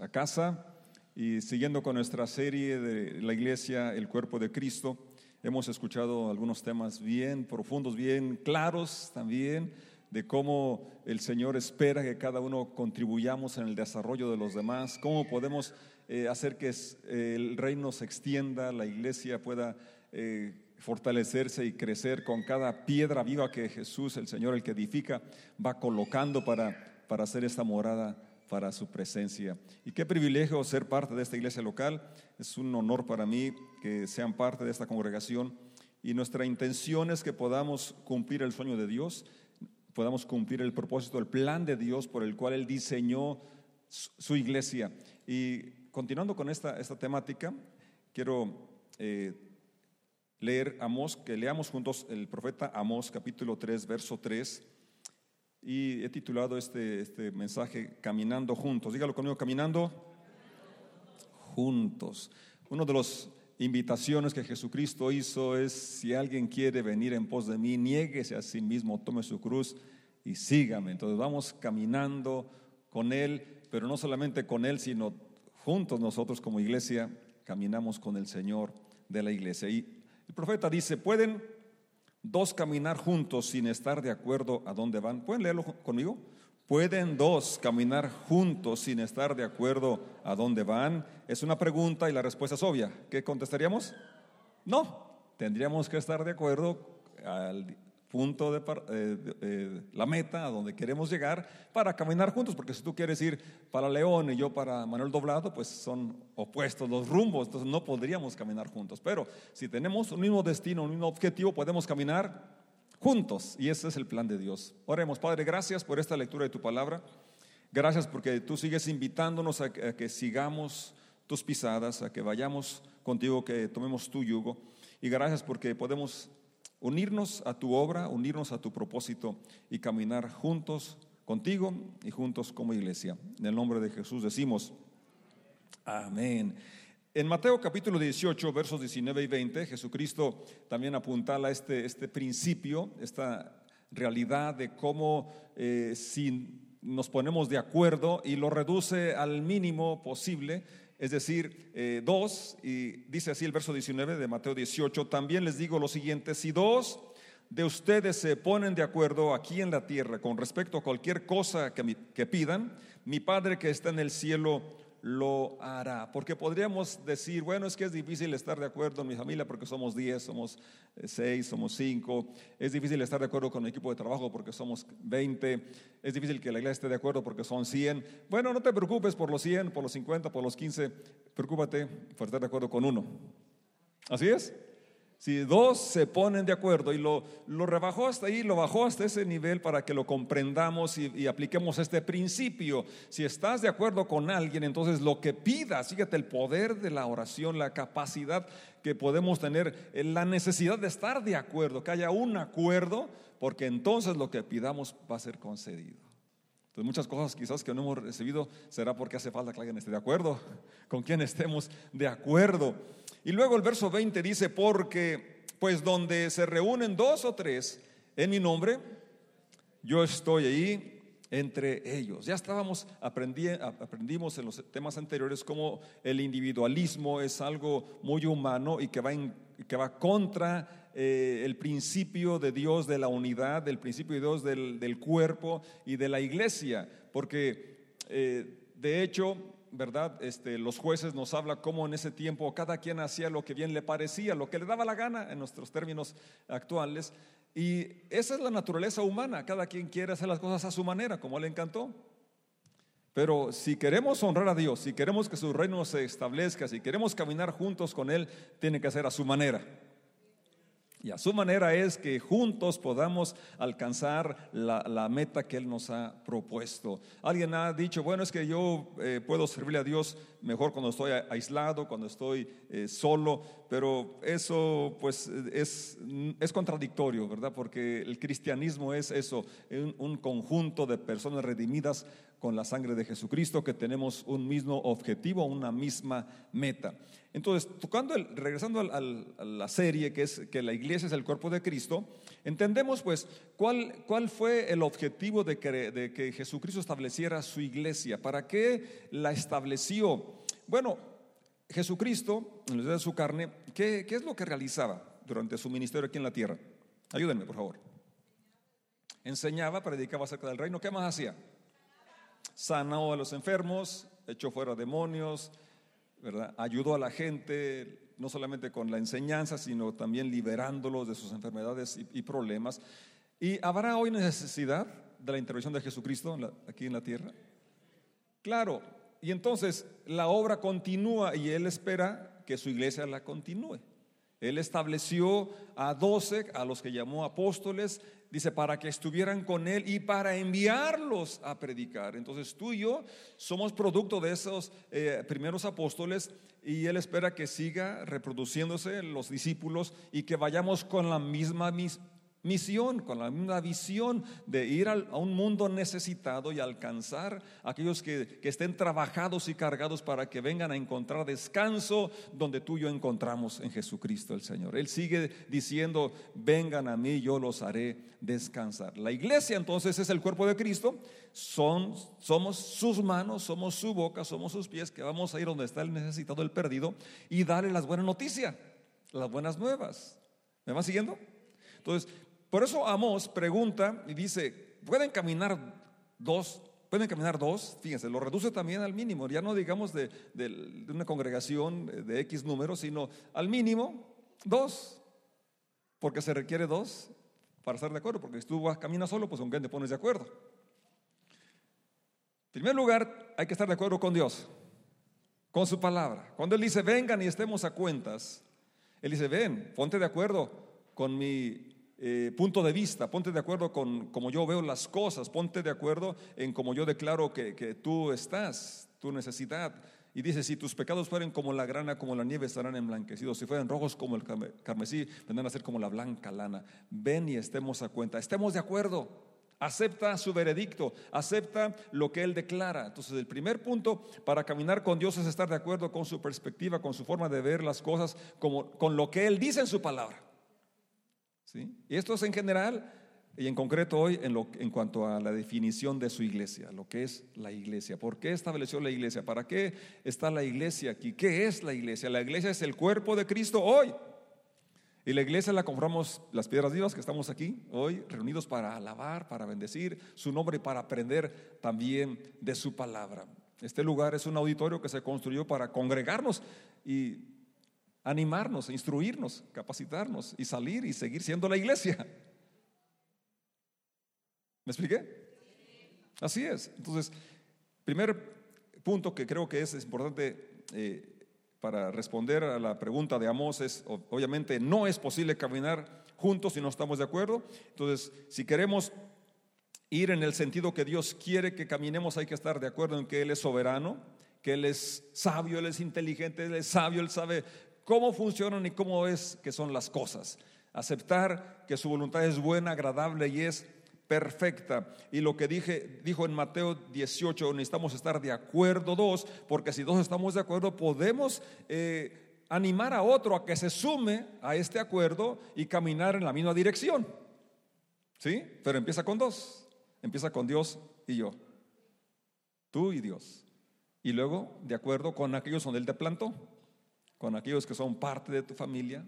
a casa y siguiendo con nuestra serie de la iglesia, el cuerpo de Cristo, hemos escuchado algunos temas bien profundos, bien claros también de cómo el Señor espera que cada uno contribuyamos en el desarrollo de los demás, cómo podemos eh, hacer que el reino se extienda, la iglesia pueda eh, fortalecerse y crecer con cada piedra viva que Jesús, el Señor, el que edifica, va colocando para, para hacer esta morada para su presencia. Y qué privilegio ser parte de esta iglesia local. Es un honor para mí que sean parte de esta congregación. Y nuestra intención es que podamos cumplir el sueño de Dios, podamos cumplir el propósito, el plan de Dios por el cual Él diseñó su iglesia. Y continuando con esta, esta temática, quiero eh, leer Amós, que leamos juntos el profeta Amós capítulo 3, verso 3. Y he titulado este, este mensaje Caminando juntos. Dígalo conmigo, caminando juntos. Uno de las invitaciones que Jesucristo hizo es, si alguien quiere venir en pos de mí, niéguese a sí mismo, tome su cruz y sígame. Entonces vamos caminando con Él, pero no solamente con Él, sino juntos nosotros como iglesia caminamos con el Señor de la iglesia. Y el profeta dice, ¿pueden dos caminar juntos sin estar de acuerdo a dónde van? ¿Pueden leerlo conmigo? ¿Pueden dos caminar juntos sin estar de acuerdo a dónde van? Es una pregunta y la respuesta es obvia. ¿Qué contestaríamos? No, tendríamos que estar de acuerdo al punto de, eh, la meta, a donde queremos llegar, para caminar juntos, porque si tú quieres ir para León y yo para Manuel Doblado, pues son opuestos los rumbos, entonces no podríamos caminar juntos. Pero si tenemos un mismo destino, un mismo objetivo, podemos caminar juntos, y ese es el plan de Dios. Oremos, Padre, gracias por esta lectura de tu palabra, gracias porque tú sigues invitándonos a que sigamos tus pisadas, a que vayamos contigo, que tomemos tu yugo, y gracias porque podemos unirnos a tu obra, unirnos a tu propósito y caminar juntos contigo y juntos como iglesia. En el nombre de Jesús decimos, amén. En Mateo capítulo 18, versos 19 y 20, Jesucristo también apuntala este, este principio, esta realidad de cómo eh, si nos ponemos de acuerdo y lo reduce al mínimo posible, es decir, eh, dos, y dice así el verso 19 de Mateo 18, también les digo lo siguiente, si dos de ustedes se ponen de acuerdo aquí en la tierra con respecto a cualquier cosa que, que pidan, mi Padre que está en el cielo lo hará. Porque podríamos decir, bueno, es que es difícil estar de acuerdo en mi familia porque somos 10, somos 6, somos 5. Es difícil estar de acuerdo con mi equipo de trabajo porque somos 20. Es difícil que la iglesia esté de acuerdo porque son 100. Bueno, no te preocupes por los 100, por los 50, por los 15. Preocúpate por estar de acuerdo con uno. ¿Así es? Si dos se ponen de acuerdo y lo, lo, rebajó hasta ahí, lo bajó hasta ese nivel para que lo comprendamos y, apliquemos este principio. Si estás de acuerdo con alguien, entonces lo que pidas, fíjate el poder de la oración, la capacidad que podemos tener, eh, la necesidad de estar de acuerdo, que haya un acuerdo, porque entonces lo que pidamos va a ser concedido. Entonces muchas cosas quizás que no hemos recibido será porque hace falta que alguien esté de acuerdo, con quien estemos de acuerdo. Y luego el verso 20 dice, porque pues donde se reúnen dos o tres en mi nombre, yo estoy ahí entre ellos. Ya estábamos, aprendimos en los temas anteriores cómo el individualismo es algo muy humano y que va, que va contra eh, el principio de Dios de la unidad, del principio de Dios del, cuerpo y de la iglesia, porque eh, de hecho ¿verdad? Este, los jueces nos habla cómo en ese tiempo cada quien hacía lo que bien le parecía, lo que le daba la gana en nuestros términos actuales. Y esa es la naturaleza humana, cada quien quiere hacer las cosas a su manera, como le encantó. Pero si queremos honrar a Dios, si queremos que su reino se establezca, si queremos caminar juntos con Él, tiene que ser a su manera. Y a su manera es que juntos podamos alcanzar la, meta que Él nos ha propuesto. Alguien ha dicho, bueno, es que yo eh, puedo servirle a Dios mejor cuando estoy aislado, cuando estoy eh, solo, pero eso pues es, es, contradictorio, ¿verdad? Porque el cristianismo es eso, un, un conjunto de personas redimidas con la sangre de Jesucristo, que tenemos un mismo objetivo, una misma meta. Entonces, tocando el, regresando a la serie que es que la iglesia es el cuerpo de Cristo, entendemos pues cuál, cuál fue el objetivo de que, de que Jesucristo estableciera su iglesia, para qué la estableció. Bueno, Jesucristo, en de su carne, ¿qué, ¿qué es lo que realizaba durante su ministerio aquí en la tierra? Ayúdenme, por favor. Enseñaba, predicaba acerca del reino. ¿Qué más hacía? sanó a los enfermos, echó fuera demonios, ¿verdad? ayudó a la gente, no solamente con la enseñanza, sino también liberándolos de sus enfermedades y, problemas. ¿Y habrá hoy necesidad de la intervención de Jesucristo aquí en la tierra? Claro, y entonces la obra continúa y Él espera que su iglesia la continúe. Él estableció a doce, a los que llamó apóstoles, dice, para que estuvieran con Él y para enviarlos a predicar. Entonces tú y yo somos producto de esos eh, primeros apóstoles y Él espera que siga reproduciéndose los discípulos y que vayamos con la misma misión, con la misma visión de ir a un mundo necesitado y alcanzar a aquellos que, que, estén trabajados y cargados para que vengan a encontrar descanso donde tú y yo encontramos en Jesucristo el Señor. Él sigue diciendo, vengan a mí, yo los haré descansar. La iglesia entonces es el cuerpo de Cristo, Son, somos sus manos, somos su boca, somos sus pies, que vamos a ir donde está el necesitado, el perdido, y darle las buenas noticias, las buenas nuevas. ¿Me van siguiendo? Entonces, por eso Amos pregunta y dice, ¿pueden caminar dos? ¿Pueden caminar dos? Fíjense, lo reduce también al mínimo, ya no digamos de, una congregación de X número, sino al mínimo dos, porque se requiere dos para estar de acuerdo, porque si tú caminas solo, pues con quién te pones de acuerdo. En primer lugar, hay que estar de acuerdo con Dios, con su palabra. Cuando Él dice, vengan y estemos a cuentas, Él dice, ven, ponte de acuerdo con mi eh, punto de vista, ponte de acuerdo con cómo yo veo las cosas, ponte de acuerdo en cómo yo declaro que, tú estás, tu necesidad. Y dice, si tus pecados fueren como la grana, como la nieve, estarán emblanquecidos. Si fueran rojos como el carmesí, vendrán a ser como la blanca lana. Ven y estemos a cuenta. Estemos de acuerdo. Acepta su veredicto, acepta lo que Él declara. Entonces, el primer punto para caminar con Dios es estar de acuerdo con su perspectiva, con su forma de ver las cosas, como, con lo que Él dice en su palabra. Y esto es en general y en concreto hoy en, lo, en cuanto a la definición de su iglesia, lo que es la iglesia. ¿Por qué estableció la iglesia? ¿Para qué está la iglesia aquí? ¿Qué es la iglesia? La iglesia es el cuerpo de Cristo hoy. Y la iglesia la compramos las piedras vivas que estamos aquí hoy, reunidos para alabar, para bendecir su nombre y para aprender también de su palabra. Este lugar es un auditorio que se construyó para congregarnos y animarnos, instruirnos, capacitarnos y salir y seguir siendo la iglesia. ¿Me expliqué? Así es. Entonces, primer punto que creo que es importante eh, para responder a la pregunta de Amos es, obviamente, no es posible caminar juntos si no estamos de acuerdo. Entonces, si queremos ir en el sentido que Dios quiere que caminemos, hay que estar de acuerdo en que Él es soberano, que Él es sabio, Él es inteligente, Él es sabio, Él sabe cómo funcionan y cómo es que son las cosas. Aceptar que su voluntad es buena, agradable y es perfecta. Y lo que dije, dijo en Mateo 18, necesitamos estar de acuerdo dos, porque si dos estamos de acuerdo, podemos eh, animar a otro a que se sume a este acuerdo y caminar en la misma dirección. ¿Sí? Pero empieza con dos. Empieza con Dios y yo. Tú y Dios. Y luego, de acuerdo con aquellos donde Él te plantó con aquellos que son parte de tu familia,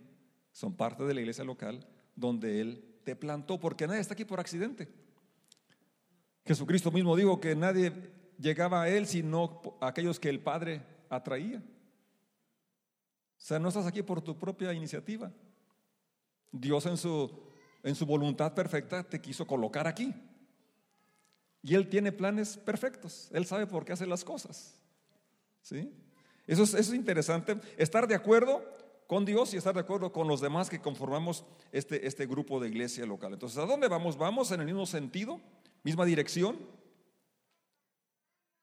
son parte de la iglesia local, donde Él te plantó, porque nadie está aquí por accidente. Jesucristo mismo dijo que nadie llegaba a Él sino aquellos que el Padre atraía. O sea, no estás aquí por tu propia iniciativa. Dios en su, en su voluntad perfecta te quiso colocar aquí. Y Él tiene planes perfectos. Él sabe por qué hace las cosas. ¿Sí? Eso es, interesante, estar de acuerdo con Dios y estar de acuerdo con los demás que conformamos este, este grupo de iglesia local. Entonces, ¿a dónde vamos? ¿Vamos en el mismo sentido? ¿Misma dirección?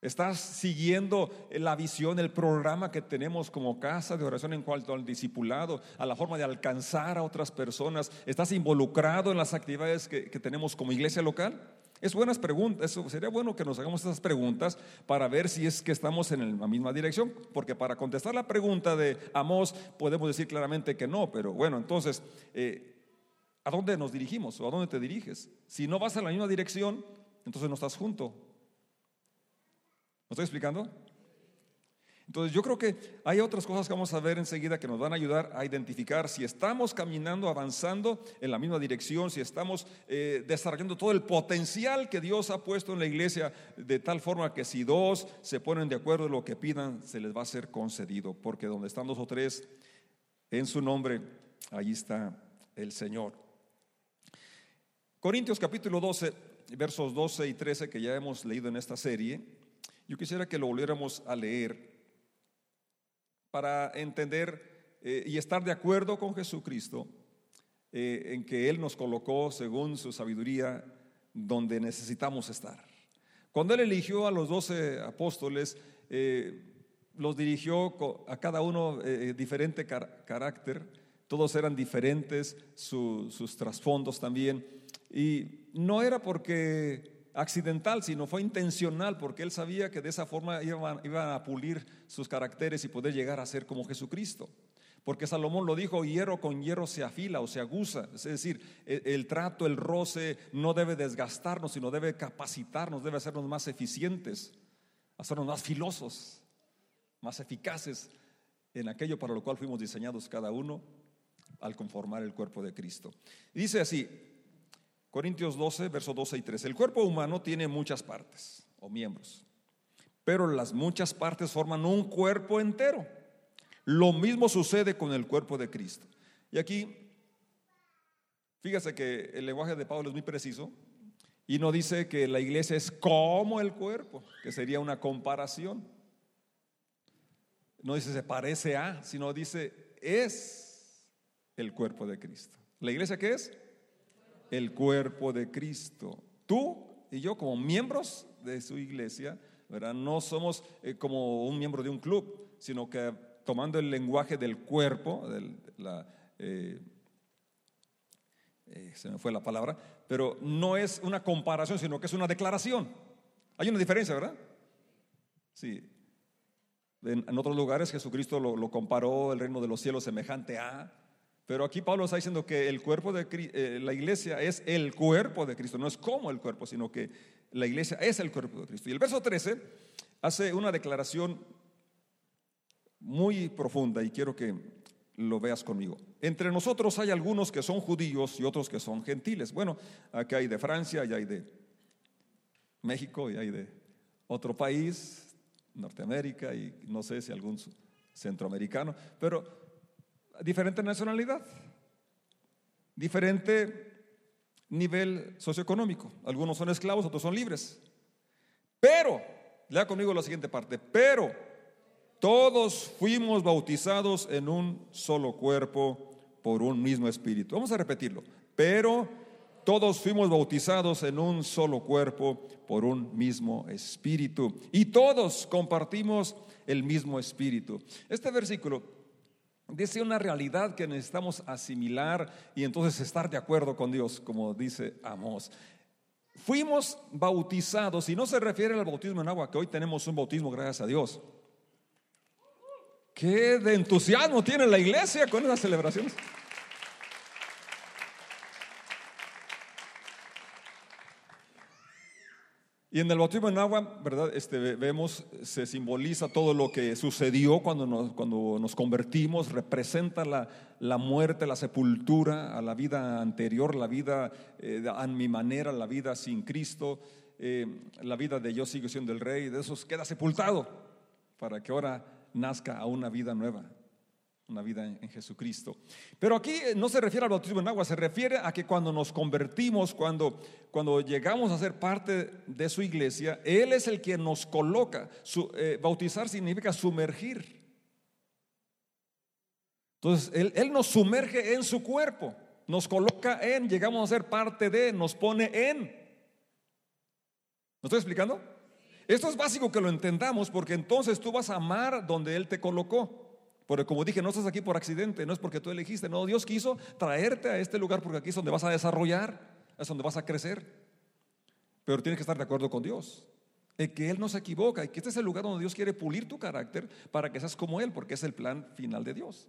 ¿Estás siguiendo la visión, el programa que tenemos como casa de oración en cuanto al discipulado, a la forma de alcanzar a otras personas? ¿Estás involucrado en las actividades que, que tenemos como iglesia local? Es buenas preguntas, sería bueno que nos hagamos esas preguntas para ver si es que estamos en la misma dirección, porque para contestar la pregunta de Amós podemos decir claramente que no, pero bueno, entonces, eh, ¿a dónde nos dirigimos o a dónde te diriges? Si no vas en la misma dirección, entonces no estás junto. ¿Me estoy explicando? Entonces yo creo que hay otras cosas que vamos a ver enseguida que nos van a ayudar a identificar si estamos caminando, avanzando en la misma dirección, si estamos eh, desarrollando todo el potencial que Dios ha puesto en la iglesia, de tal forma que si dos se ponen de acuerdo en lo que pidan, se les va a ser concedido, porque donde están dos o tres en su nombre, ahí está el Señor. Corintios capítulo 12, versos 12 y 13 que ya hemos leído en esta serie, yo quisiera que lo volviéramos a leer para entender eh, y estar de acuerdo con Jesucristo eh, en que Él nos colocó según su sabiduría donde necesitamos estar. Cuando Él eligió a los doce apóstoles, eh, los dirigió a cada uno diferente carácter, todos eran diferentes, sus trasfondos también, y no era porque accidental, sino fue intencional, porque él sabía que de esa forma iban, a pulir sus caracteres y poder llegar a ser como Jesucristo. Porque Salomón lo dijo, hierro con hierro se afila o se aguza. Es decir, el, el, trato, el roce no debe desgastarnos, sino debe capacitarnos, debe hacernos más eficientes, hacernos más filosos, más eficaces en aquello para lo cual fuimos diseñados cada uno al conformar el cuerpo de Cristo. Dice así, Corintios 12, versos 12 y 13. El cuerpo humano tiene muchas partes o miembros, pero las muchas partes forman un cuerpo entero. Lo mismo sucede con el cuerpo de Cristo. Y aquí, fíjese que el lenguaje de Pablo es muy preciso y no dice que la iglesia es como el cuerpo, que sería una comparación. No dice se parece a, sino dice es el cuerpo de Cristo. ¿La iglesia qué es? El cuerpo de Cristo. Tú y yo como miembros de su iglesia, ¿verdad? No somos eh, como un miembro de un club, sino que tomando el lenguaje del cuerpo, la, eh, eh, se me fue la palabra, pero no es una comparación, sino que es una declaración. Hay una diferencia, ¿verdad? Sí. En, otros lugares Jesucristo lo, lo comparó el reino de los cielos semejante a, pero aquí Pablo está diciendo que el cuerpo de eh, la iglesia es el cuerpo de Cristo, no es como el cuerpo, sino que la iglesia es el cuerpo de Cristo. Y el verso 13 hace una declaración muy profunda y quiero que lo veas conmigo. Entre nosotros hay algunos que son judíos y otros que son gentiles. Bueno, aquí hay de Francia, y hay de México y hay de otro país, Norteamérica y no sé si algún centroamericano, pero diferente nacionalidad, diferente nivel socioeconómico. Algunos son esclavos, otros son libres. Pero, lea conmigo la siguiente parte, pero todos fuimos bautizados en un solo cuerpo por un mismo espíritu. Vamos a repetirlo. Pero todos fuimos bautizados en un solo cuerpo por un mismo espíritu. Y todos compartimos el mismo espíritu. Este versículo dice una realidad que necesitamos asimilar y entonces estar de acuerdo con Dios, como dice Amós. Fuimos bautizados, y no se refiere al bautismo en agua, que hoy tenemos un bautismo, gracias a Dios. ¿Qué de entusiasmo tiene la iglesia con esas celebraciones? Y en el bautismo en agua, ¿verdad? Este, vemos, se simboliza todo lo que sucedió cuando nos, cuando nos convertimos, representa la, la muerte, la sepultura a la vida anterior, la vida eh, a mi manera, la vida sin Cristo, eh, la vida de yo sigo siendo el rey, de esos queda sepultado para que ahora nazca a una vida nueva una vida en, Jesucristo. Pero aquí eh, no se refiere al bautismo en agua, se refiere a que cuando nos convertimos, cuando, cuando llegamos a ser parte de su iglesia, Él es el que nos coloca. Eh, bautizar significa sumergir. Entonces, él, él nos sumerge en su cuerpo, nos coloca en, llegamos a ser parte de, nos pone en. ¿Me estoy explicando? Esto es básico que lo entendamos porque entonces tú vas a amar donde Él te colocó. Porque como dije, no estás aquí por accidente, no es porque tú elegiste, no, Dios quiso traerte a este lugar porque aquí es donde vas a desarrollar, es donde vas a crecer. pero tienes que estar de acuerdo con Dios. En que Él no se equivoca y que este es el lugar donde Dios quiere pulir tu carácter para que seas como Él, porque es el plan final de Dios.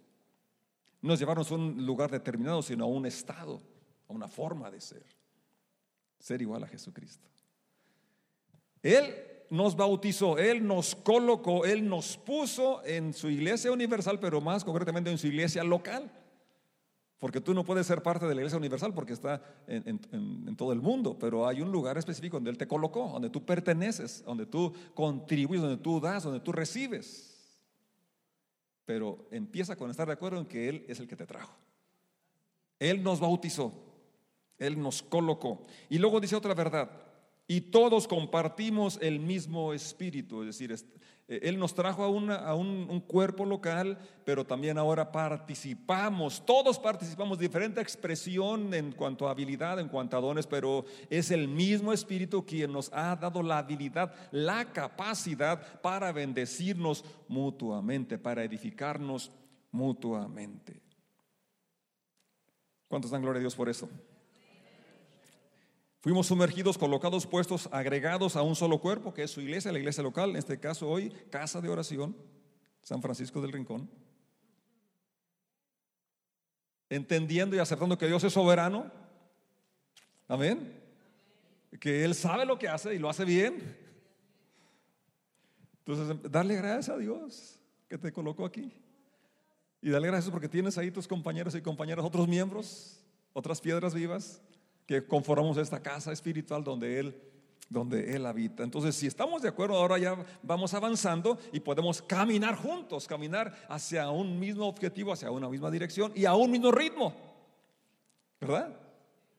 No es llevarnos a un lugar determinado, sino a un estado, a una forma de ser. Ser igual a Jesucristo. Él nos bautizó, Él nos colocó, Él nos puso en su iglesia universal, pero más concretamente en su iglesia local. Porque tú no puedes ser parte de la iglesia universal porque está en, todo el mundo, pero hay un lugar específico donde Él te colocó, donde tú perteneces, donde tú contribuyes, donde tú das, donde tú recibes. Pero empieza con estar de acuerdo en que Él es el que te trajo. Él nos bautizó, Él nos colocó. Y luego dice otra verdad, y todos compartimos el mismo espíritu, es decir, eh, Él nos trajo a, un, cuerpo local, pero también ahora participamos, todos participamos, diferente expresión en cuanto a habilidad, en cuanto a dones, pero es el mismo espíritu quien nos ha dado la habilidad, la capacidad para bendecirnos mutuamente, para edificarnos mutuamente. ¿Cuántos dan gloria a Dios por eso? Fuimos sumergidos, colocados, puestos, agregados a un solo cuerpo, que es su iglesia, la iglesia local, en este caso hoy, casa de oración, San Francisco del Rincón. Entendiendo y aceptando que Dios es soberano. Amén. Que Él sabe lo que hace y lo hace bien. Entonces, darle gracias a Dios que te colocó aquí. Y darle gracias porque tienes ahí tus compañeros y compañeras, otros miembros, otras piedras vivas que conformamos esta casa espiritual donde Él, donde Él habita. Entonces, si estamos de acuerdo, ahora ya vamos avanzando y podemos caminar juntos, caminar hacia un mismo objetivo, hacia una misma dirección y a un mismo ritmo. ¿Verdad?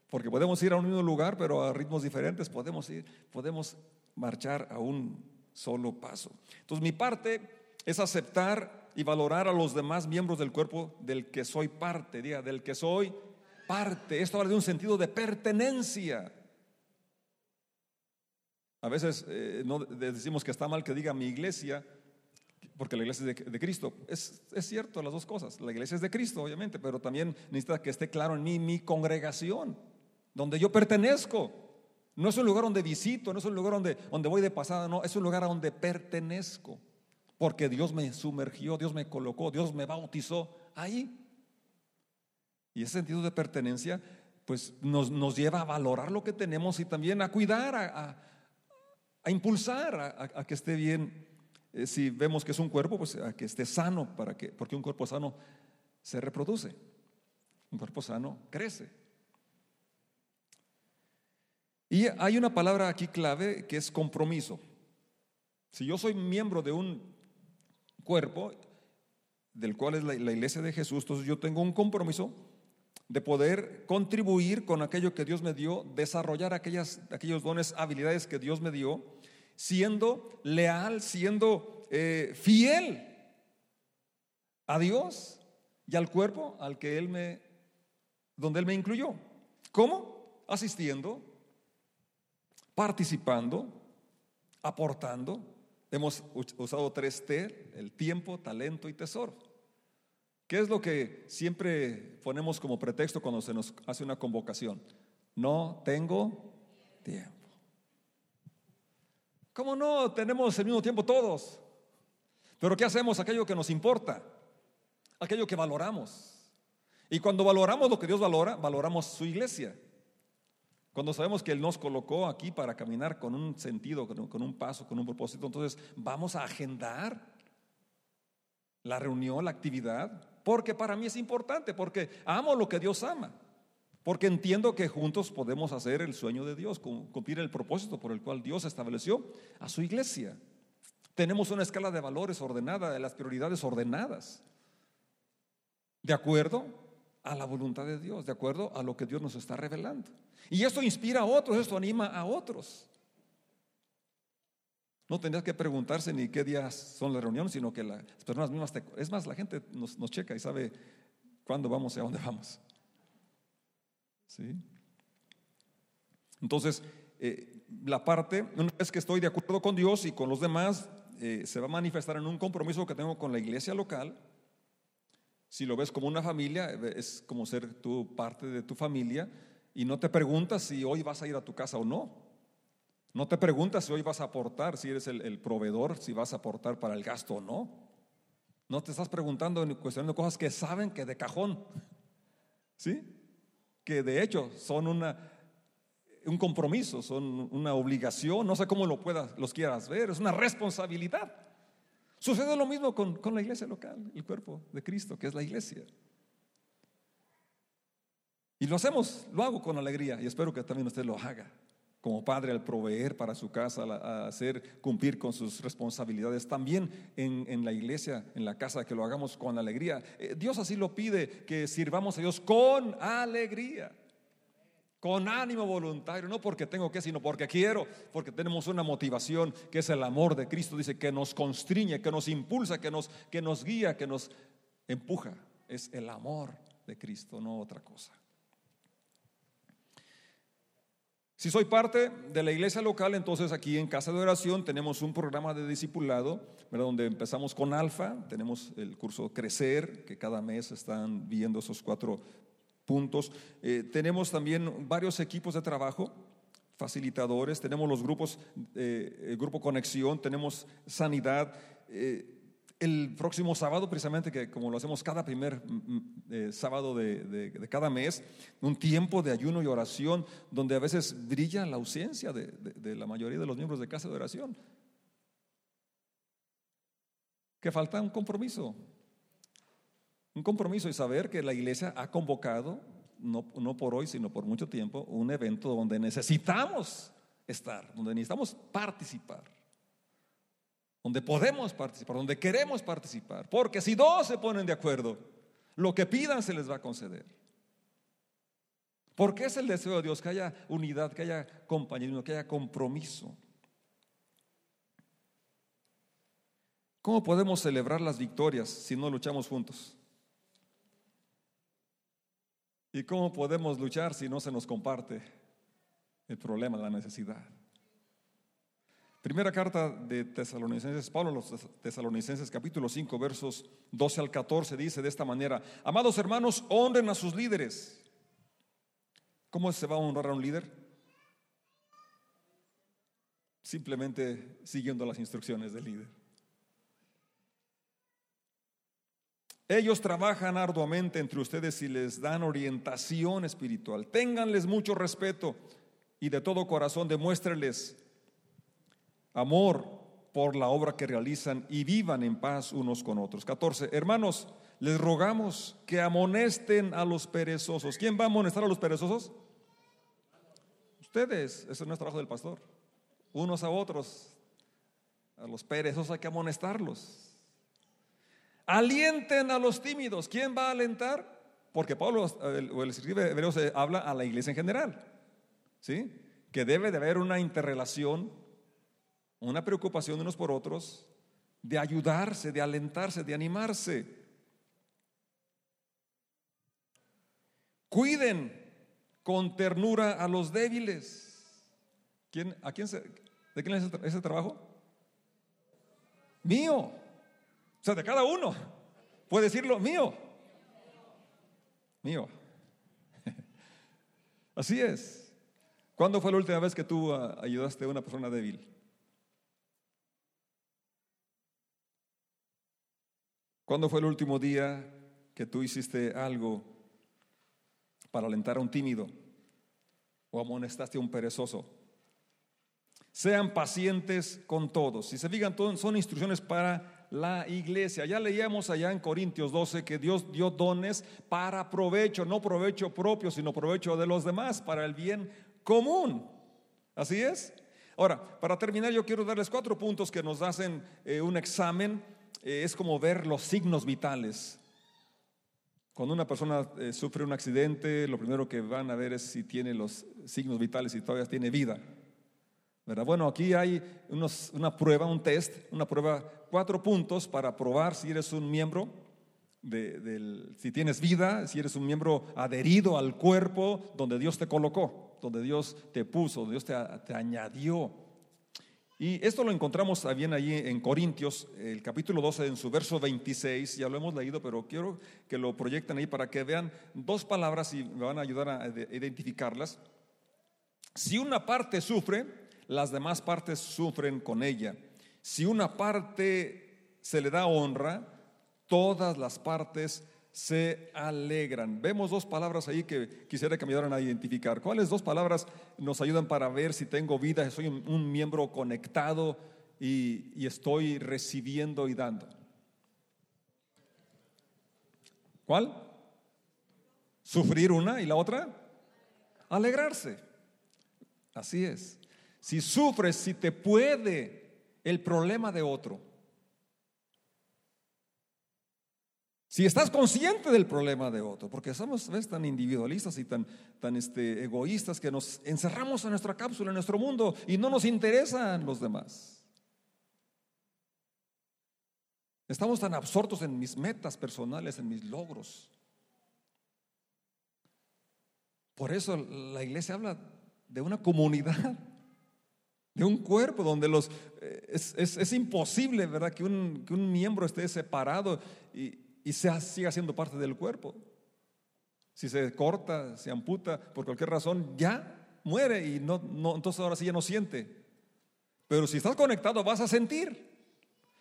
Porque podemos ir a un mismo lugar, pero a ritmos diferentes, podemos ir, podemos marchar a un solo paso. Entonces, mi parte es aceptar y valorar a los demás miembros del cuerpo del que soy parte, diga, del que soy Esto habla de un sentido de pertenencia. A veces eh, no decimos que está mal que diga mi iglesia, porque la iglesia es de, Cristo. Es, es, cierto las dos cosas. La iglesia es de Cristo, obviamente, pero también necesita que esté claro en mí mi congregación, donde yo pertenezco. No es un lugar donde visito, no es un lugar donde, donde voy de pasada, no, es un lugar a donde pertenezco. Porque Dios me sumergió, Dios me colocó, Dios me bautizó ahí. Y ese sentido de pertenencia, pues nos, lleva a valorar lo que tenemos y también a cuidar, a, impulsar a, que esté bien. Eh, si vemos que es un cuerpo, pues a que esté sano, para que, porque un cuerpo sano se reproduce, un cuerpo sano crece. Y hay una palabra aquí clave que es compromiso. Si yo soy miembro de un cuerpo, del cual es la, la iglesia de Jesús, entonces yo tengo un compromiso de poder contribuir con aquello que Dios me dio, desarrollar aquellas, aquellos dones, habilidades que Dios me dio, siendo leal, siendo eh, fiel a Dios y al cuerpo al que Él me, donde Él me incluyó. ¿Cómo? Asistiendo, participando, aportando. Hemos usado tres T, el tiempo, talento y tesoro. ¿Qué es lo que siempre ponemos como pretexto cuando se nos hace una convocación? No tengo tiempo. ¿Cómo no tenemos el mismo tiempo todos? Pero ¿qué hacemos? Aquello que nos importa, aquello que valoramos. Y cuando valoramos lo que Dios valora, valoramos su iglesia. Cuando sabemos que Él nos colocó aquí para caminar con un sentido, con un paso, con un propósito, entonces vamos a agendar la reunión, la actividad, porque para mí es importante, porque amo lo que Dios ama, porque entiendo que juntos podemos hacer el sueño de Dios, cumplir el propósito por el cual Dios estableció a su iglesia. Tenemos una escala de valores ordenada, de las prioridades ordenadas, de acuerdo a la voluntad de Dios, de acuerdo a lo que Dios nos está revelando. Y esto inspira a otros, esto anima a otros. No tendrías que preguntarse ni qué días son las reuniones, sino que las personas mismas, es más, la gente nos, checa y sabe cuándo vamos y a dónde vamos. ¿Sí? Entonces, eh, la parte, una vez que estoy de acuerdo con Dios y con los demás, eh, se va a manifestar en un compromiso que tengo con la iglesia local. Si lo ves como una familia, es como ser tú parte de tu familia y no te preguntas si hoy vas a ir a tu casa o no. No te preguntas si hoy vas a aportar, si eres el, proveedor, si vas a aportar para el gasto o no. No te estás preguntando ni cuestionando cosas que saben que de cajón, ¿sí? Que de hecho son una, un compromiso, son una obligación, no sé cómo lo puedas, los quieras ver, es una responsabilidad. Sucede lo mismo con, con la iglesia local, el cuerpo de Cristo, que es la iglesia. Y lo hacemos, lo hago con alegría y espero que también usted lo haga como padre al proveer para su casa, a hacer cumplir con sus responsabilidades. También en, la iglesia, en la casa, que lo hagamos con alegría. Eh, Dios así lo pide, que sirvamos a Dios con alegría, con ánimo voluntario, no porque tengo que, sino porque quiero, porque tenemos una motivación que es el amor de Cristo, dice, que nos constriñe, que nos impulsa, que nos, que nos guía, que nos empuja. Es el amor de Cristo, no otra cosa. Si soy parte de la iglesia local, entonces aquí en Casa de Oración tenemos un programa de discipulado, donde empezamos con Alfa, tenemos el curso Crecer, que cada mes están viendo esos cuatro puntos. Eh, tenemos también varios equipos de trabajo, facilitadores, tenemos los grupos, eh, el grupo Conexión, tenemos Sanidad. Eh, el próximo sábado, precisamente, que como lo hacemos cada primer mm, mm, eh, sábado de, cada mes, un tiempo de ayuno y oración, donde a veces brilla la ausencia de, de la mayoría de los miembros de casa de oración. Que falta un compromiso. Un compromiso y saber que la iglesia ha convocado, no, no por hoy, sino por mucho tiempo, un evento donde necesitamos estar, donde necesitamos participar donde podemos participar, donde queremos participar. Porque si dos se ponen de acuerdo, lo que pidan se les va a conceder. Porque es el deseo de Dios que haya unidad, que haya compañerismo, que haya compromiso. ¿Cómo podemos celebrar las victorias si no luchamos juntos? ¿Y cómo podemos luchar si no se nos comparte el problema, la necesidad? Primera carta de Tesalonicenses, Pablo los Tesalonicenses capítulo 5 versos 12 al 14 dice de esta manera, amados hermanos, honren a sus líderes. ¿Cómo se va a honrar a un líder? Simplemente siguiendo las instrucciones del líder. Ellos trabajan arduamente entre ustedes y les dan orientación espiritual. Ténganles mucho respeto y de todo corazón demuéstreles amor por la obra que realizan y vivan en paz unos con otros. 14. Hermanos, les rogamos que amonesten a los perezosos. ¿Quién va a amonestar a los perezosos? Ustedes, ese es nuestro trabajo del pastor. Unos a otros. A los perezosos hay que amonestarlos. Alienten a los tímidos. ¿Quién va a alentar? Porque Pablo, el escribe hebreo, se habla a la iglesia en general. ¿Sí? Que debe de haber una interrelación una preocupación unos por otros, de ayudarse, de alentarse, de animarse. Cuiden con ternura a los débiles. ¿Quién, a quién ¿De quién es ese trabajo? Mío. O sea, de cada uno. Puede decirlo, mío. Mío. Así es. ¿Cuándo fue la última vez que tú ah, ayudaste a una persona débil? ¿Cuándo fue el último día que tú hiciste algo para alentar a un tímido o amonestaste a un perezoso? Sean pacientes con todos. Si se fijan, son instrucciones para la iglesia. Ya leíamos allá en Corintios 12 que Dios dio dones para provecho, no provecho propio, sino provecho de los demás, para el bien común. Así es. Ahora, para terminar, yo quiero darles cuatro puntos que nos hacen eh, un examen eh, es como ver los signos vitales. Cuando una persona eh, sufre un accidente, lo primero que van a ver es si tiene los signos vitales y todavía tiene vida. ¿verdad? Bueno, aquí hay una prueba, un test, una prueba, cuatro puntos para probar si eres un miembro, de, si tienes vida, si eres un miembro adherido al cuerpo donde Dios te colocó, donde Dios te puso, donde Dios te añadió. Y esto lo encontramos también allí en Corintios, el capítulo 12, en su verso 26, ya lo hemos leído, pero quiero que lo proyecten ahí para que vean dos palabras y me van a ayudar a identificarlas. Si una parte sufre, las demás partes sufren con ella. Si una parte se le da honra, todas las partes se alegran. Vemos dos palabras ahí que quisiera que me ayudaran a identificar. ¿Cuáles dos palabras nos ayudan para ver si tengo vida, soy un, miembro conectado y, y estoy recibiendo y dando? ¿Cuál? Sufrir una y la otra, alegrarse. Así es. Si sufres, si te puede el problema de otro, Si estás consciente del problema de otro, porque somos tan individualistas y tan, tan este, egoístas que nos encerramos en nuestra cápsula, en nuestro mundo, y no nos interesan los demás. Estamos tan absortos en mis metas personales, en mis logros. Por eso la iglesia habla de una comunidad, de un cuerpo donde los, eh, es, imposible, ¿verdad? Que un, que un miembro esté separado y, y se, siga siendo parte del cuerpo. Si se corta, se amputa, por cualquier razón, ya muere y no, no, entonces ahora sí ya no siente. Pero si estás conectado vas a sentir.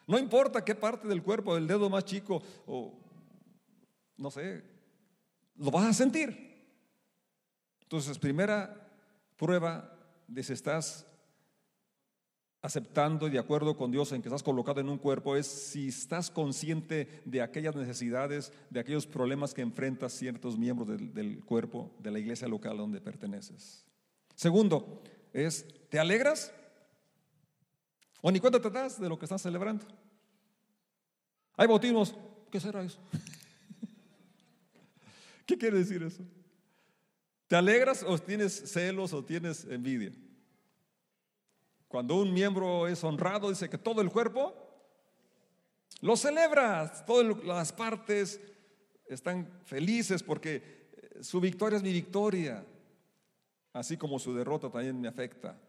No importa qué parte del cuerpo, el dedo más chico o no sé, lo vas a sentir. Entonces, primera prueba de si estás aceptando y de acuerdo con Dios en que estás colocado en un cuerpo es si estás consciente de aquellas necesidades, de aquellos problemas que enfrentas ciertos miembros del, cuerpo de la iglesia local donde perteneces. Segundo, es, ¿te alegras? ¿O ni cuenta te das de lo que estás celebrando? Hay bautismos, ¿qué será eso? ¿Qué quiere decir eso? ¿Te alegras o tienes celos o tienes envidia? Cuando un miembro es honrado, dice que todo el cuerpo lo celebra, todas las partes están felices porque eh, su victoria es mi victoria, así como su derrota también me afecta,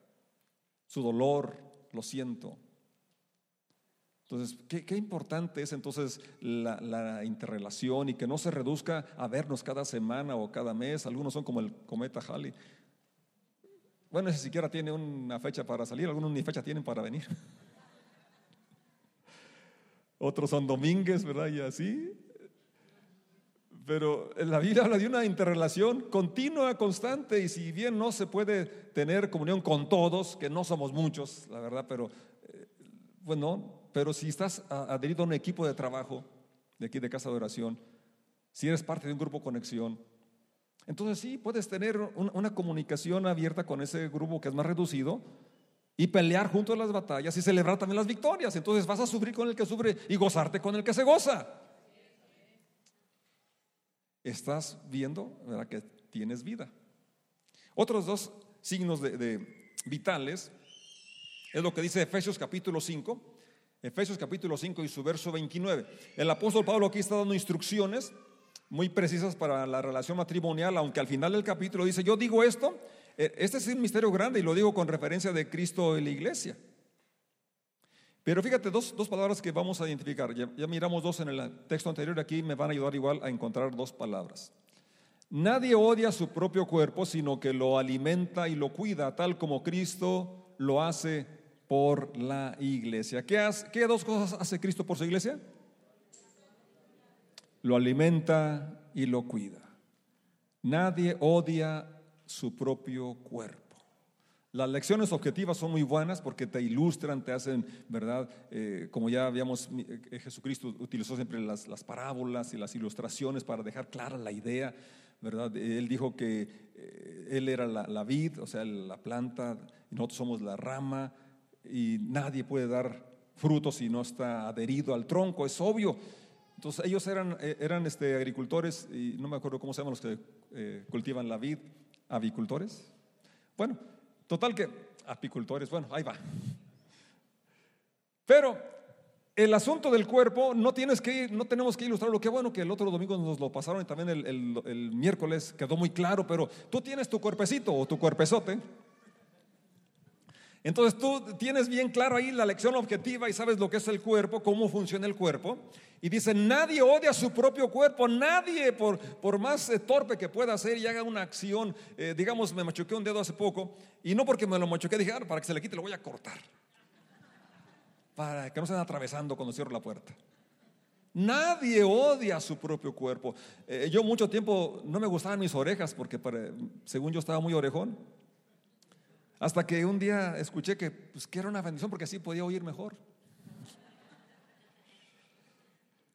su dolor, lo siento. Entonces, qué, importante es entonces la, la, interrelación y que no se reduzca a vernos cada semana o cada mes. Algunos son como el cometa Halley, bueno, ese siquiera tiene una fecha para salir, algunos ni fecha tienen para venir. Otros son domínguez, ¿verdad? Y así. Pero la Biblia habla de una interrelación continua, constante, y si bien no se puede tener comunión con todos, que no somos muchos, la verdad, pero eh, bueno, pero si estás adherido a un equipo de trabajo de aquí de Casa de Oración, si eres parte de un grupo conexión, entonces sí, puedes tener una comunicación abierta con ese grupo que es más reducido y pelear junto a las batallas y celebrar también las victorias. Entonces vas a sufrir con el que sufre y gozarte con el que se goza. Estás viendo que tienes vida. Otros dos signos de, vitales es lo que dice Efesios capítulo 5. Efesios capítulo 5 y su verso 29. El apóstol Pablo aquí está dando instrucciones muy precisas para la relación matrimonial, aunque al final del capítulo dice, yo digo esto, eh, este es un misterio grande y lo digo con referencia de Cristo y la iglesia. Pero fíjate, dos, palabras que vamos a identificar. Ya, ya, miramos dos en el texto anterior, aquí me van a ayudar igual a encontrar dos palabras. Nadie odia su propio cuerpo, sino que lo alimenta y lo cuida, tal como Cristo lo hace por la iglesia. ¿Qué, hace, qué dos cosas hace Cristo por su iglesia? Lo alimenta y lo cuida. Nadie odia su propio cuerpo. Las lecciones objetivas son muy buenas porque te ilustran, te hacen, ¿verdad? Eh, como ya habíamos, eh, Jesucristo utilizó siempre las, parábolas y las ilustraciones para dejar clara la idea, ¿verdad? Él dijo que eh, Él era la, la, vid, o sea, la planta, y nosotros somos la rama, y nadie puede dar frutos si no está adherido al tronco, es obvio. Entonces ellos eran, eh, eran este, agricultores y no me acuerdo cómo se llaman los que eh, cultivan la vid, avicultores. Bueno, total que apicultores, bueno, ahí va. Pero el asunto del cuerpo no tienes que no tenemos que ilustrarlo. Qué bueno que el otro domingo nos lo pasaron y también el, el miércoles quedó muy claro, pero tú tienes tu cuerpecito o tu cuerpezote Entonces tú tienes bien claro ahí la lección objetiva y sabes lo que es el cuerpo, cómo funciona el cuerpo. Y dice, nadie odia su propio cuerpo, nadie, por, por más eh, torpe que pueda ser y haga una acción, eh, digamos, me machuqué un dedo hace poco, y no porque me lo machuqué, dije, ah, para que se le quite lo voy a cortar, para que no se estén atravesando cuando cierro la puerta. Nadie odia su propio cuerpo. Eh, yo mucho tiempo no me gustaban mis orejas porque según yo estaba muy orejón. Hasta que un día escuché que, pues, que era una bendición porque así podía oír mejor.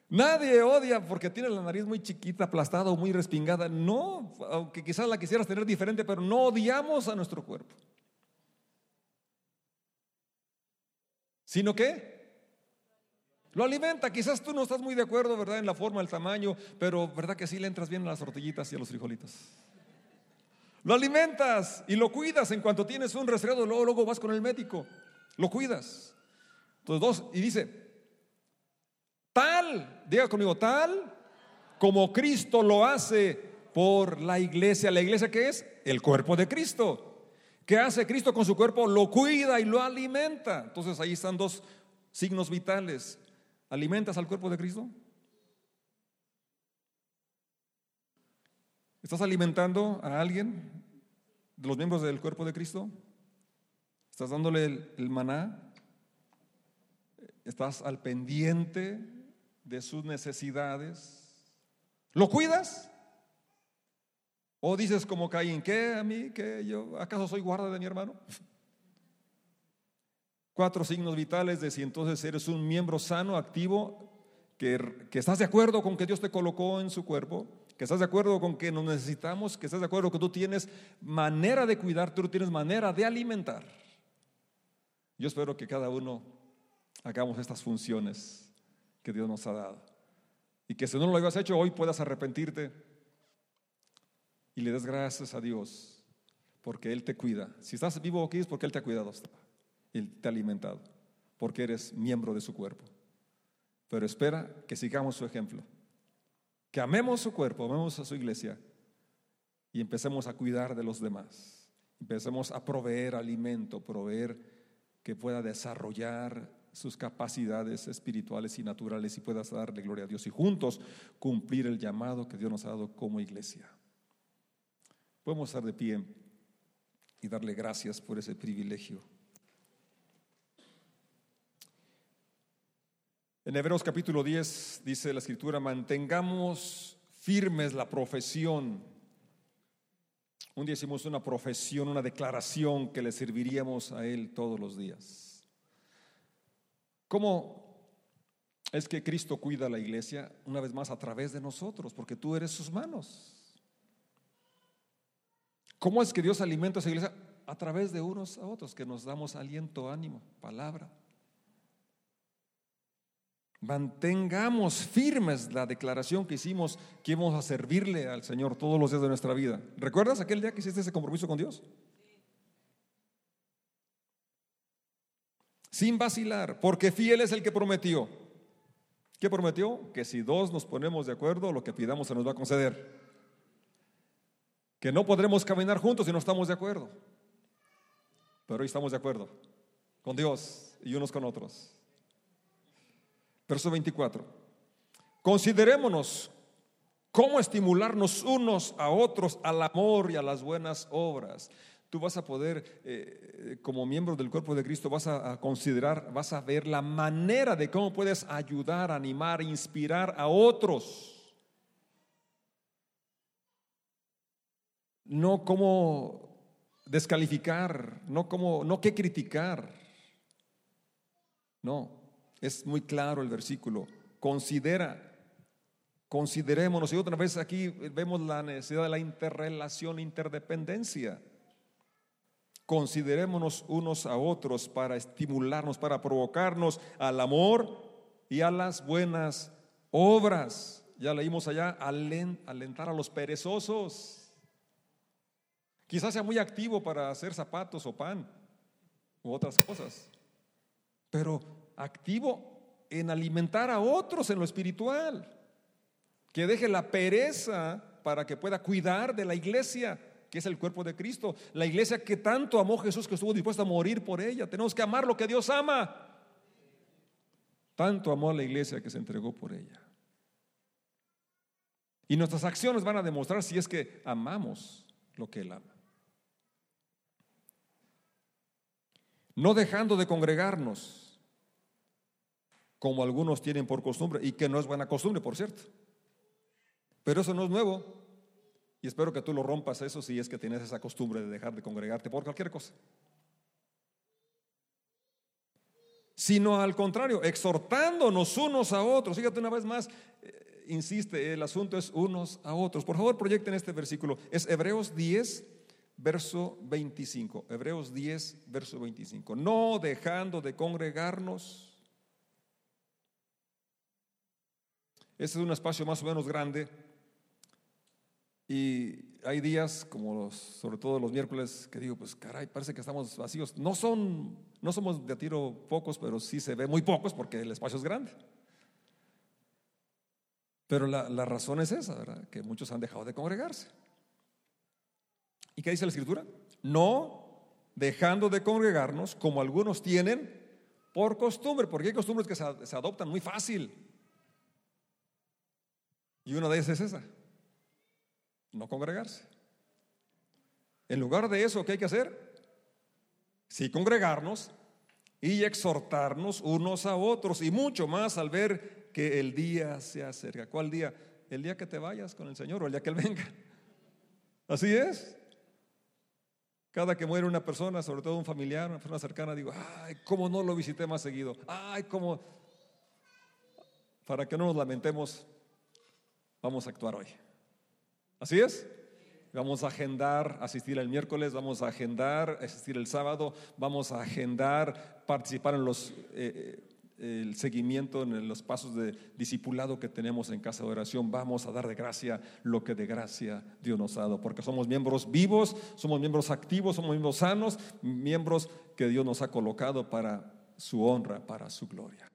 Nadie odia porque tiene la nariz muy chiquita, aplastada o muy respingada. No, aunque quizás la quisieras tener diferente, pero no odiamos a nuestro cuerpo. Sino que lo alimenta. Quizás tú no estás muy de acuerdo, ¿verdad? En la forma, el tamaño, pero ¿verdad que sí le entras bien a las tortillitas y a los frijolitos? Lo alimentas y lo cuidas. En cuanto tienes un resfriado, luego, vas con el médico. Lo cuidas. Entonces, dos, y dice, tal, diga conmigo, tal como Cristo lo hace por la iglesia. ¿La iglesia qué es? El cuerpo de Cristo. ¿Qué hace Cristo con su cuerpo? Lo cuida y lo alimenta. Entonces ahí están dos signos vitales. ¿Alimentas al cuerpo de Cristo? ¿Estás alimentando a alguien de los miembros del cuerpo de Cristo? ¿Estás dándole el, maná? ¿Estás al pendiente de sus necesidades? ¿Lo cuidas? ¿O dices como Caín, ¿qué a mí? ¿Qué yo? ¿Acaso soy guarda de mi hermano? Cuatro signos vitales de si entonces eres un miembro sano, activo, que, que, estás de acuerdo con que Dios te colocó en su cuerpo, que estás de acuerdo con que nos necesitamos, que estás de acuerdo que tú tienes manera de cuidar, tú tienes manera de alimentar. Yo espero que cada uno hagamos estas funciones que Dios nos ha dado. Y que si no lo habías hecho hoy puedas arrepentirte y le des gracias a Dios porque Él te cuida. Si estás vivo aquí es porque Él te ha cuidado hasta y te ha alimentado, porque eres miembro de su cuerpo. Pero espera que sigamos su ejemplo, que amemos su cuerpo, amemos a su iglesia y empecemos a cuidar de los demás. Empecemos a proveer alimento, proveer que pueda desarrollar sus capacidades espirituales y naturales y puedas darle gloria a Dios y juntos cumplir el llamado que Dios nos ha dado como iglesia. Podemos estar de pie y darle gracias por ese privilegio. En Hebreos capítulo 10 dice la escritura, mantengamos firmes la profesión. Un día hicimos una profesión, una declaración que le serviríamos a Él todos los días. ¿Cómo es que Cristo cuida a la iglesia? Una vez más a través de nosotros, porque tú eres sus manos. ¿Cómo es que Dios alimenta a esa iglesia? A través de unos a otros, que nos damos aliento, ánimo, palabra. Mantengamos firmes la declaración que hicimos que íbamos a servirle al Señor todos los días de nuestra vida. ¿Recuerdas aquel día que hiciste ese compromiso con Dios? Sin vacilar, porque fiel es el que prometió. ¿Qué prometió? Que si dos nos ponemos de acuerdo, lo que pidamos se nos va a conceder. Que no podremos caminar juntos si no estamos de acuerdo. Pero hoy estamos de acuerdo con Dios y unos con otros. Verso 24. Considerémonos cómo estimularnos unos a otros al amor y a las buenas obras. Tú vas a poder, eh, como miembro del cuerpo de Cristo, vas a, considerar, vas a ver la manera de cómo puedes ayudar, animar, inspirar a otros. No cómo descalificar, no como, no qué criticar. No, es muy claro el versículo. Considera, considerémonos. Y otra vez aquí vemos la necesidad de la interrelación, interdependencia. Considerémonos unos a otros para estimularnos, para provocarnos al amor y a las buenas obras. Ya leímos allá, alentar a los perezosos. Quizás sea muy activo para hacer zapatos o pan u otras cosas. Pero activo en alimentar a otros en lo espiritual. Que deje la pereza para que pueda cuidar de la iglesia que es el cuerpo de Cristo. La iglesia que tanto amó Jesús que estuvo dispuesto a morir por ella. Tenemos que amar lo que Dios ama. Tanto amó a la iglesia que se entregó por ella. Y nuestras acciones van a demostrar si es que amamos lo que Él ama. No dejando de congregarnos, como algunos tienen por costumbre, y que no es buena costumbre, por cierto. Pero eso no es nuevo. Y espero que tú lo rompas eso si es que tienes esa costumbre de dejar de congregarte por cualquier cosa. Sino al contrario, exhortándonos unos a otros. Fíjate una vez más, eh, insiste, el asunto es unos a otros. Por favor, proyecten este versículo. Es Hebreos 10, verso 25. Hebreos 10, verso 25. No dejando de congregarnos. Este es un espacio más o menos grande y hay días, como sobre todo los miércoles, que digo, pues caray, parece que estamos vacíos. No son, no somos de tiro pocos, pero sí se ve muy pocos porque el espacio es grande. Pero la, la razón es esa, ¿verdad? Que muchos han dejado de congregarse. ¿Y qué dice la escritura? No dejando de congregarnos como algunos tienen por costumbre, porque hay costumbres que se, se adoptan muy fácil. Y una de ellas es esa no congregarse. En lugar de eso, ¿qué hay que hacer? Sí, congregarnos y exhortarnos unos a otros y mucho más al ver que el día se acerca. ¿Cuál día? El día que te vayas con el Señor o el día que Él venga. Así es. Cada que muere una persona, sobre todo un familiar, una persona cercana, digo, ay, cómo no lo visité más seguido. Ay, cómo... Para que no nos lamentemos, vamos a actuar hoy. ¿Así es? Vamos a agendar asistir el miércoles, vamos a agendar asistir el sábado, vamos a agendar participar en los eh, eh, el seguimiento en los pasos de discipulado que tenemos en casa de oración. Vamos a dar de gracia lo que de gracia Dios nos ha dado, porque somos miembros vivos, somos miembros activos, somos miembros sanos, miembros que Dios nos ha colocado para su honra, para su gloria.